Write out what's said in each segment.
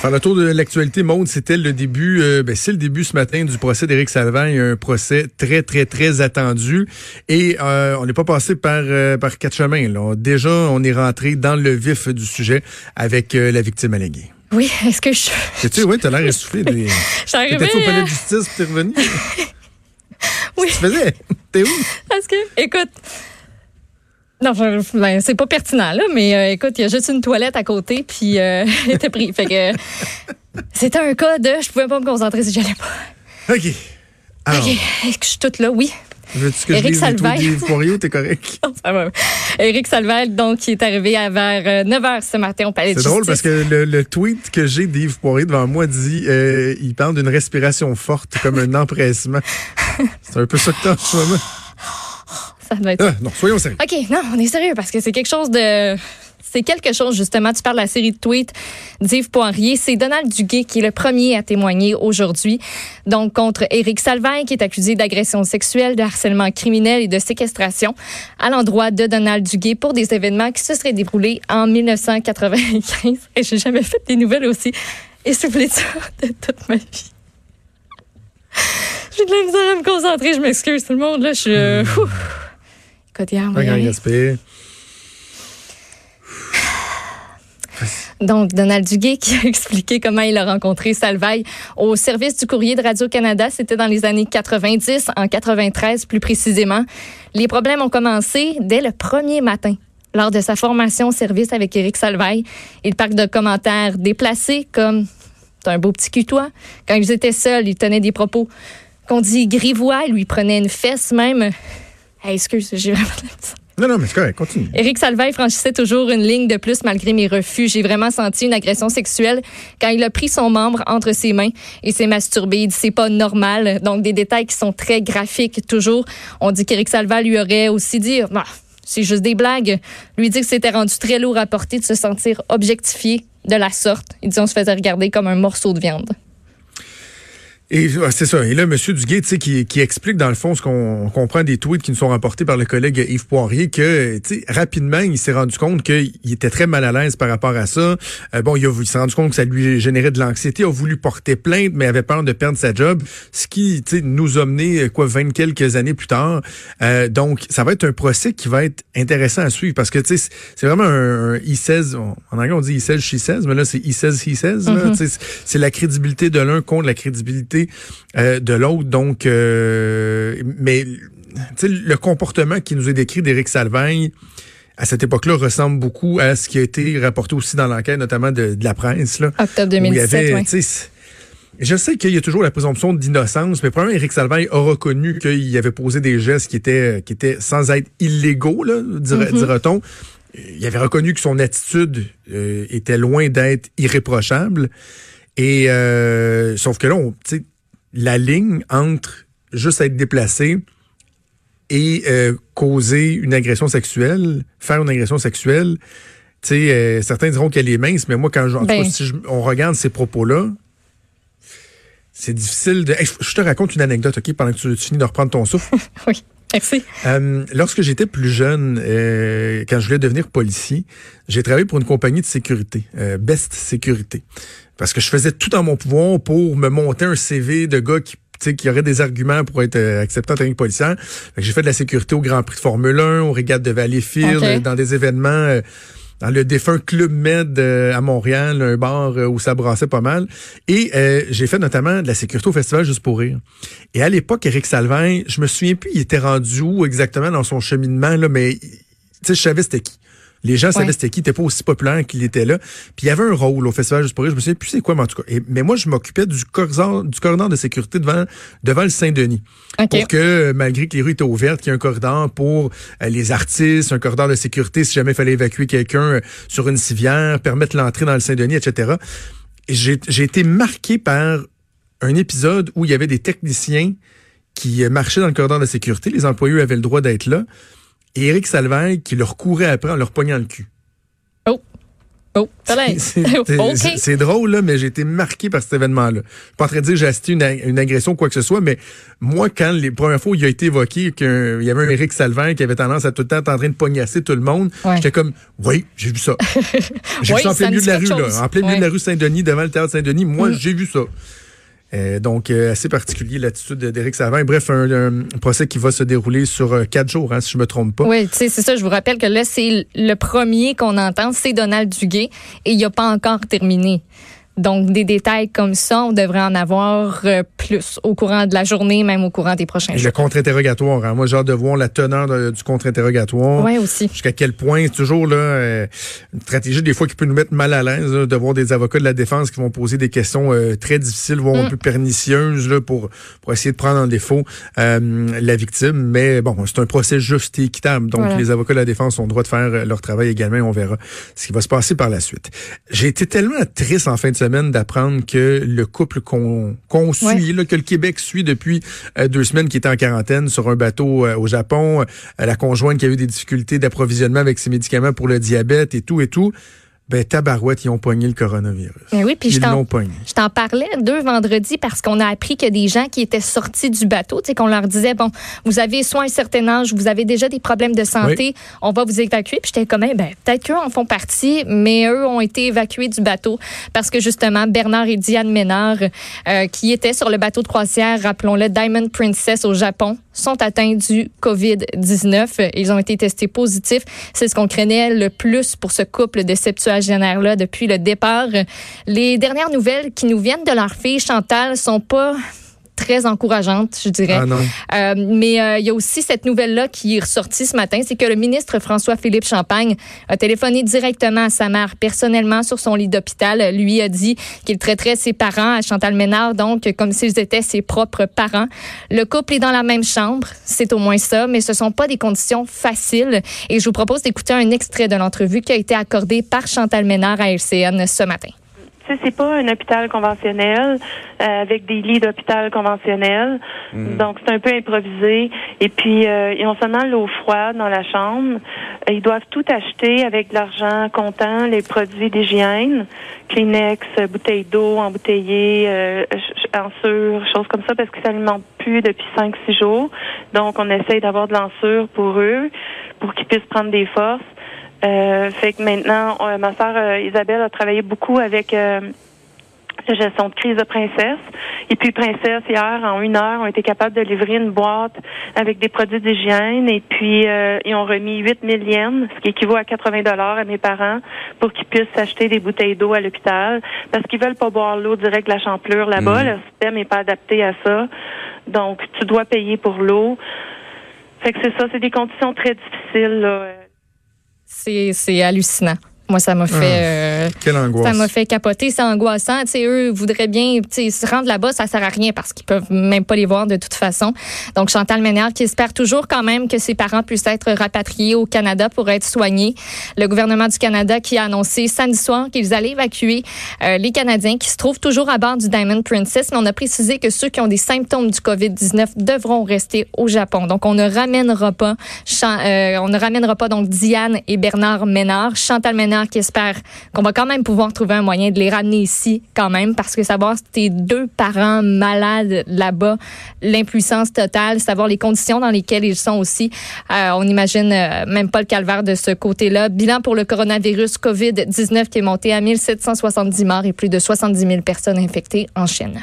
Faire le tour de l'actualité, monde, c'était le début, euh, ben, c'est le début ce matin du procès d'Éric Salvin, un procès très, très, très attendu. Et euh, on n'est pas passé par, euh, par quatre chemins. Là. Déjà, on est rentré dans le vif du sujet avec la victime alléguée. Oui, est-ce que je... Tu oui, t'as l'air essoufflé. Des... T'étais-tu au palais de justice t'es revenu? oui. Tu faisais? T'es où? Parce que, écoute... Non, ben, c'est pas pertinent, là, mais euh, écoute, il y a juste une toilette à côté, puis euh, était pris. Fait que c'était un cas de je pouvais pas me concentrer si j'allais pas. OK. Alors, OK. Je suis toute là? Oui. Veux-tu que Éric Salvaire. t'es correct? Éric Salvaire, donc, qui est arrivé à vers 9 h ce matin au Palais de C'est drôle parce que le, tweet que j'ai d'Yves Poirier devant moi dit euh, il parle d'une respiration forte comme un empressement. C'est un peu ça que t'as en ce moment. Ça doit être. Ah, non, soyons sérieux. OK, non, on est sérieux parce que c'est quelque chose de. C'est quelque chose, justement. Tu parles de la série de tweets d'Yves Poirier. C'est Donald Duguay qui est le premier à témoigner aujourd'hui. Donc, contre Éric Salvain, qui est accusé d'agression sexuelle, de harcèlement criminel et de séquestration à l'endroit de Donald Duguay pour des événements qui se seraient déroulés en 1995. Et j'ai jamais fait des nouvelles aussi essoufflées ça de toute ma vie. J'ai de la misère à me concentrer. Je m'excuse, tout le monde. Là, je suis. Euh, Donc, Donald Duguay qui a expliqué comment il a rencontré Salvaille au service du courrier de Radio-Canada. C'était dans les années 90, en 93 plus précisément. Les problèmes ont commencé dès le premier matin. Lors de sa formation au service avec Éric Salvaille, il parle de commentaires déplacés comme « T'as un beau petit cul, toi ». Quand ils étaient seuls, il tenait des propos qu'on dit grivois, il lui prenait une fesse même. Hey, excuse, j'ai vraiment non, non, mais c'est correct, continue. Éric Salvaille franchissait toujours une ligne de plus malgré mes refus. J'ai vraiment senti une agression sexuelle quand il a pris son membre entre ses mains et s'est masturbé. Il dit c'est pas normal. Donc, des détails qui sont très graphiques toujours. On dit qu'Éric Salvaille lui aurait aussi dit, bah, c'est juste des blagues. Lui dit que c'était rendu très lourd à porter de se sentir objectifié de la sorte. Il dit on se faisait regarder comme un morceau de viande. Et c'est ça. Et là, M. Duguay, tu sais, qui, qui explique dans le fond ce qu'on comprend des tweets qui nous sont rapportés par le collègue Yves Poirier, que tu sais, rapidement, il s'est rendu compte qu'il était très mal à l'aise par rapport à ça. Euh, bon, il, il s'est rendu compte que ça lui générait de l'anxiété, a voulu porter plainte, mais avait peur de perdre sa job, ce qui, tu sais, nous a mené quoi, vingt quelques années plus tard. Euh, donc, ça va être un procès qui va être intéressant à suivre parce que tu sais, c'est vraiment un, un E16. En anglais, on dit E 16 she says, mais là, c'est E 16 he says. Mm-hmm. C'est la crédibilité de l'un contre la crédibilité euh, de l'autre. Donc, euh, mais le comportement qui nous est décrit d'Éric Salvagne, à cette époque-là, ressemble beaucoup à ce qui a été rapporté aussi dans l'enquête, notamment de, la presse. Là, Octobre 2017, Je sais qu'il y a toujours la présomption d'innocence, mais probablement Éric Salvagne a reconnu qu'il avait posé des gestes qui étaient, qui étaient sans être illégaux, là, mm-hmm. dira-t-on. Il avait reconnu que son attitude euh, était loin d'être irréprochable. Et euh, sauf que là, on, la ligne entre juste être déplacé et euh, causer une agression sexuelle, faire une agression sexuelle, tu sais, euh, certains diront qu'elle est mince, mais moi, quand ben. si on regarde ces propos-là, c'est difficile de. je te raconte une anecdote, OK, pendant que tu, finis de reprendre ton souffle. oui. Merci. Euh, lorsque j'étais plus jeune, quand je voulais devenir policier, j'ai travaillé pour une compagnie de sécurité, Best Sécurité parce que je faisais tout en mon pouvoir pour me monter un CV de gars qui qui aurait des arguments pour être euh, accepté en tant que policier. J'ai fait de la sécurité au Grand Prix de Formule 1, au Régates de Valleyfield, dans des événements euh, dans le défunt Club Med euh, à Montréal, un bar où ça brassait pas mal. Et j'ai fait notamment de la sécurité au Festival Juste pour rire. Et à l'époque, Eric Salvin, je me souviens plus, il était rendu où exactement dans son cheminement, là, mais je savais c'était qui. Les gens savaient c'était qui, n'était pas aussi populaire qu'il était là. Puis il y avait un rôle au Festival Juste pour rire. Je me souviens plus c'est quoi, mais en tout cas. mais moi, je m'occupais du corridor, du corridor de sécurité devant, devant le Saint-Denis. Pour que, malgré que les rues étaient ouvertes, qu'il y ait un corridor pour euh, les artistes, un corridor de sécurité si jamais il fallait évacuer quelqu'un euh, sur une civière, permettre l'entrée dans le Saint-Denis, etc. Et j'ai été marqué par un épisode où il y avait des techniciens qui euh, marchaient dans le corridor de sécurité. Les employés avaient le droit d'être là et Éric Salvaire qui leur courait après en leur pognant le cul. Oh. Oh, c'est drôle, là, mais j'ai été marqué par cet événement-là. Je suis pas en train de dire que j'ai assisté une, une agression ou quoi que ce soit, mais moi, quand les premières fois où il a été évoqué qu'il y avait un Éric Salvin qui avait tendance à tout le temps être en train de pognasser tout le monde, j'étais comme, oui, j'ai vu ça. j'ai vu ça en plein milieu de la rue, là, en plein milieu de la rue Saint-Denis, devant le théâtre Saint-Denis. Moi, mm. j'ai vu ça. Euh, donc, euh, assez particulier l'attitude d'Éric Savin. Bref, un, procès qui va se dérouler sur euh, quatre jours, hein, si je me trompe pas. Oui, c'est ça. Je vous rappelle que là, c'est le premier qu'on entend, c'est Donald Duguay, et il n'a pas encore terminé. Donc, des détails comme ça, on devrait en avoir euh, plus au courant de la journée, même au courant des prochains jours. Le contre-interrogatoire, hein. moi j'ai hâte de voir la teneur du contre-interrogatoire. Oui, aussi. Jusqu'à quel point, c'est toujours là, euh, une stratégie des fois qui peut nous mettre mal à l'aise de voir des avocats de la défense qui vont poser des questions euh, très difficiles, voire un mm. peu pernicieuses là, pour, pour essayer de prendre en défaut la victime. Mais bon, c'est un procès juste et équitable. Donc, les avocats de la défense ont le droit de faire leur travail également. On verra ce qui va se passer par la suite. J'ai été tellement triste en fin de semaine d'apprendre que le couple qu'on suit, que le Québec suit depuis euh, deux semaines, qui était en quarantaine sur un bateau euh, au Japon, euh, la conjointe qui a eu des difficultés d'approvisionnement avec ses médicaments pour le diabète et tout et tout ben tabarouette, ils ont pogné le coronavirus. Ben oui, puis je t'en parlais deux vendredis parce qu'on a appris que des gens qui étaient sortis du bateau, tu sais, qu'on leur disait, bon, vous avez soit un certain âge, vous avez déjà des problèmes de santé, on va vous évacuer. Puis j'étais comme, eh ben, peut-être qu'eux en font partie, mais eux ont été évacués du bateau parce que justement, Bernard et Diane Ménard, euh, qui étaient sur le bateau de croisière, rappelons-le, Diamond Princess au Japon, sont atteints du COVID-19. Ils ont été testés positifs. C'est ce qu'on craignait le plus pour ce couple de septuagénaires là depuis le départ. Les dernières nouvelles qui nous viennent de leur fille Chantal sont pas très encourageante, je dirais. Ah euh, mais euh, il y a aussi cette nouvelle-là qui est ressortie ce matin, c'est que le ministre François-Philippe Champagne a téléphoné directement à sa mère personnellement sur son lit d'hôpital. Lui a dit qu'il traiterait ses parents, à Chantal Ménard, donc comme s'ils étaient ses propres parents. Le couple est dans la même chambre, c'est au moins ça, mais ce sont pas des conditions faciles. Et je vous propose d'écouter un extrait de l'entrevue qui a été accordée par Chantal Ménard à LCN ce matin c'est pas un hôpital conventionnel euh, avec des lits d'hôpital conventionnel. Mhm. Donc, c'est un peu improvisé. Et puis, euh, ils ont seulement l'eau froide dans la chambre. Euh, ils doivent tout acheter avec l'argent comptant, les produits d'hygiène, Kleenex, bouteilles d'eau embouteillées, euh, sur, choses comme ça, parce qu'ils s'alimentent plus depuis 5-6 jours. Donc, on essaye d'avoir de l'ensure pour eux, pour qu'ils puissent prendre des forces. Euh, fait que maintenant, euh, ma sœur euh, Isabelle a travaillé beaucoup avec la gestion de crise de Princesse. Et puis Princesse, hier, en une heure, ont été capables de livrer une boîte avec des produits d'hygiène. Et puis, ils ont remis 8 000 yens, ce qui équivaut à 80 dollars à mes parents, pour qu'ils puissent acheter des bouteilles d'eau à l'hôpital. Parce qu'ils veulent pas boire l'eau direct de la champlure là-bas. Mmh. Le système n'est pas adapté à ça. Donc, tu dois payer pour l'eau. Fait que c'est ça, c'est des conditions très difficiles, là. C'est hallucinant. Moi, ça m'a fait. Ah, euh, quelle angoisse. Ça m'a fait capoter. C'est angoissant. Tu sais, eux voudraient bien se rendre là-bas, ça sert à rien parce qu'ils peuvent même pas les voir de toute façon. Donc, Chantal Ménard qui espère toujours quand même que ses parents puissent être rapatriés au Canada pour être soignés. Le gouvernement du Canada qui a annoncé samedi soir qu'ils allaient évacuer euh, les Canadiens qui se trouvent toujours à bord du Diamond Princess. Mais on a précisé que ceux qui ont des symptômes du COVID-19 devront rester au Japon. Donc, on ne ramènera pas, euh, on ne ramènera pas donc Diane et Bernard Ménard. Chantal Ménard qui espère qu'on va quand même pouvoir trouver un moyen de les ramener ici quand même parce que savoir tes deux parents malades là-bas, l'impuissance totale, savoir les conditions dans lesquelles ils sont aussi, euh, on n'imagine euh, même pas le calvaire de ce côté-là. Bilan pour le coronavirus COVID-19 qui est monté à 1770 morts et plus de 70 000 personnes infectées en Chine.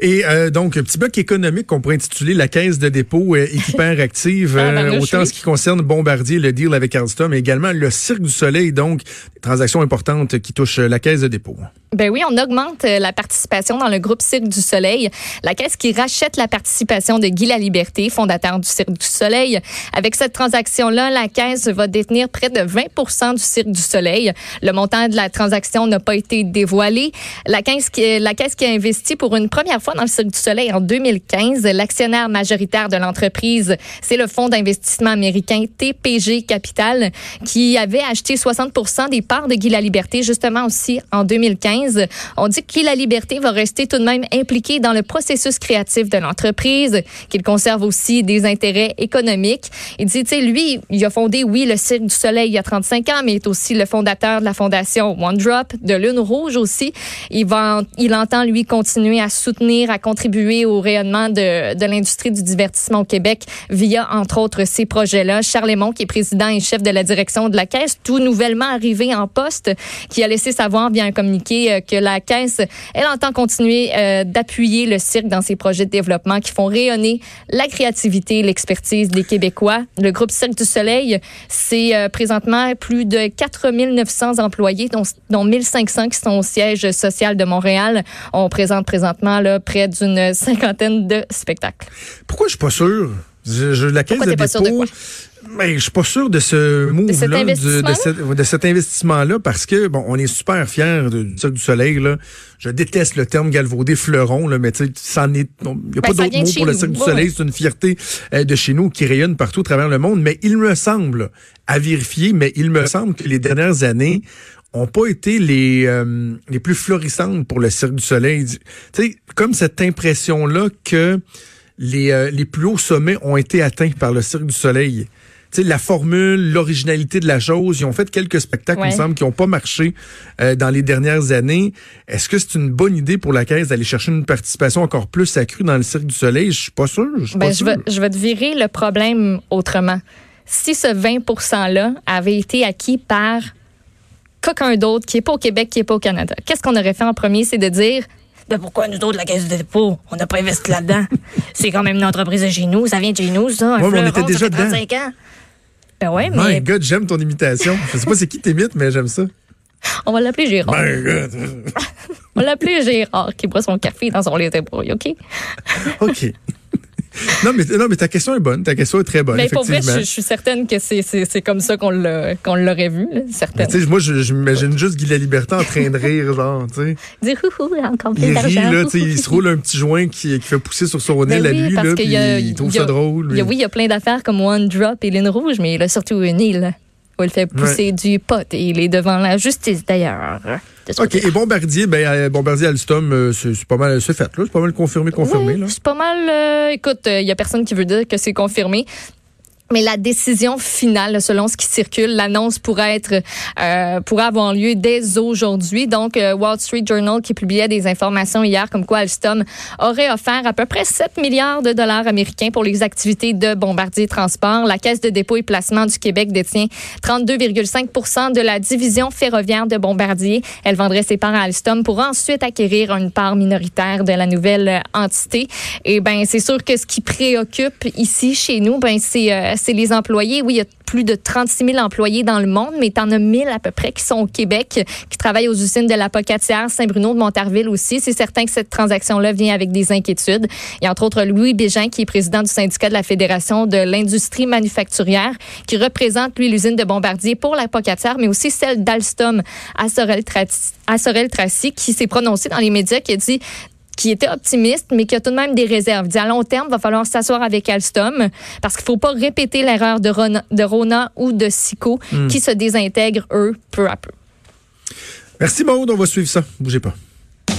Et euh, donc, un petit bloc économique qu'on pourrait intituler la caisse de dépôt euh, hyper active, ah, ben euh, autant ce qui concerne Bombardier, le deal avec Alstom, mais également le Cirque du Soleil, donc des transactions importantes qui touchent la caisse de dépôt. Ben oui, on augmente la participation dans le groupe Cirque du Soleil, la caisse qui rachète la participation de Guy Laliberté, fondateur du Cirque du Soleil. Avec cette transaction-là, la caisse va détenir près de 20% du Cirque du Soleil. Le montant de la transaction n'a pas été dévoilé. La caisse qui, la caisse qui a investi pour une première fois dans le Cirque du Soleil en 2015. L'actionnaire majoritaire de l'entreprise, c'est le fonds d'investissement américain TPG Capital qui avait acheté 60 des parts de Guy Liberté justement aussi en 2015. On dit que Guy Liberté va rester tout de même impliqué dans le processus créatif de l'entreprise, qu'il conserve aussi des intérêts économiques. Il dit, tu sais, lui, il a fondé, oui, le Cirque du Soleil il y a 35 ans, mais il est aussi le fondateur de la fondation One Drop, de Lune Rouge aussi. Il va, il entend, lui, continuer à soutenir, à contribuer au rayonnement de, de l'industrie du divertissement au Québec via, entre autres, ces projets-là. Charles Lemont, qui est président et chef de la direction de la Caisse, tout nouvellement arrivé en poste, qui a laissé savoir via un communiqué euh, que la Caisse, elle entend continuer euh, d'appuyer le cirque dans ses projets de développement qui font rayonner la créativité, l'expertise des Québécois. Le groupe Cirque du Soleil, c'est euh, présentement plus de 4900 employés, dont, dont 1500 qui sont au siège social de Montréal. On présente présentement là, près d'une cinquantaine de spectacles. Pourquoi je suis pas sûr? Je, la caisse de dépôt, mais je suis pas sûr de ce move-là, de, de, cet investissement-là, parce que bon, on est super fiers du Cirque du Soleil. Là. Je déteste le terme galvaudé fleuron, là, mais tu sais, il n'y a ben, pas d'autre mot pour le Cirque du Soleil. C'est une fierté euh, de chez nous qui rayonne partout à travers le monde. Mais il me semble, à vérifier, mais il me semble que les dernières années ont pas été les euh, les plus florissantes pour le Cirque du Soleil. Tu sais, comme cette impression-là que les, euh, les plus hauts sommets ont été atteints par le Cirque du Soleil sais, la formule, l'originalité de la chose. Ils ont fait quelques spectacles, il me semble, qui n'ont pas marché euh, dans les dernières années. Est-ce que c'est une bonne idée pour la Caisse d'aller chercher une participation encore plus accrue dans le Cirque du Soleil? Je suis pas sûr. Ben, pas je, Vais, je vais te virer le problème autrement. Si ce 20 %-là avait été acquis par quelqu'un d'autre qui n'est pas au Québec, qui n'est pas au Canada, qu'est-ce qu'on aurait fait en premier? C'est de dire ben pourquoi nous autres, la caisse de dépôt, on n'a pas investi là-dedans? c'est quand même une entreprise de chez nous, ça vient de chez nous, ça. Un ouais, on était déjà ça dedans. ans. Ben ouais, mais. My God, j'aime ton imitation. Je sais pas c'est qui t'imites, mais j'aime ça. On va l'appeler Gérard. My God. on va l'appeler Gérard qui boit son café dans son lait de brouille, OK? OK. non, mais, non, mais ta question est bonne. Ta question est très bonne. Mais pour vrai, je, suis certaine que c'est comme ça qu'on l'aurait vu. Certaine. moi, je, m'imagine juste Guy la Liberté en train de rire, genre, tu sais. Dire houhou, encore plus Il rit, là, tu sais, il se roule un petit joint qui, qui fait pousser sur son nez ben la nuit, là, puis il trouve ça drôle. oui, il y a plein d'affaires comme One Drop et Lune Rouge, mais il a surtout une île où il fait pousser du pot et il est devant la justice, d'ailleurs. OK. Et Bombardier, ben, euh, Bombardier Alstom, euh, c'est pas mal, c'est fait, là. C'est pas mal confirmé, confirmé, là. C'est pas mal, euh, écoute, il y a personne qui veut dire que c'est confirmé. Mais la décision finale, selon ce qui circule, l'annonce pourrait être euh, pourrait avoir lieu dès aujourd'hui. Donc, euh, Wall Street Journal qui publiait des informations hier comme quoi Alstom aurait offert à peu près 7 milliards de dollars américains pour les activités de Bombardier Transport. La Caisse de dépôt et placement du Québec détient 32,5% de la division ferroviaire de Bombardier. Elle vendrait ses parts à Alstom pour ensuite acquérir une part minoritaire de la nouvelle entité. Et ben, c'est sûr que ce qui préoccupe ici chez nous, ben c'est euh, c'est les employés. Oui, il y a plus de 36 000 employés dans le monde, mais tu en as 1000 à peu près qui sont au Québec, qui travaillent aux usines de la Pocatière, Saint-Bruno, de Montarville aussi. C'est certain que cette transaction-là vient avec des inquiétudes. A entre autres Louis Bégin, qui est président du syndicat de la Fédération de l'industrie manufacturière, qui représente, lui, l'usine de Bombardier pour la Pocatière, mais aussi celle d'Alstom à Sorel-Tracy, qui s'est prononcé dans les médias, qui a dit qui était optimiste, mais qui a tout de même des réserves. Il dit à long terme, il va falloir s'asseoir avec Alstom parce qu'il ne faut pas répéter l'erreur de, Rona, de Rona ou de Sico hmm. qui se désintègrent, eux, peu à peu. Merci, Maud. On va suivre ça. Bougez pas.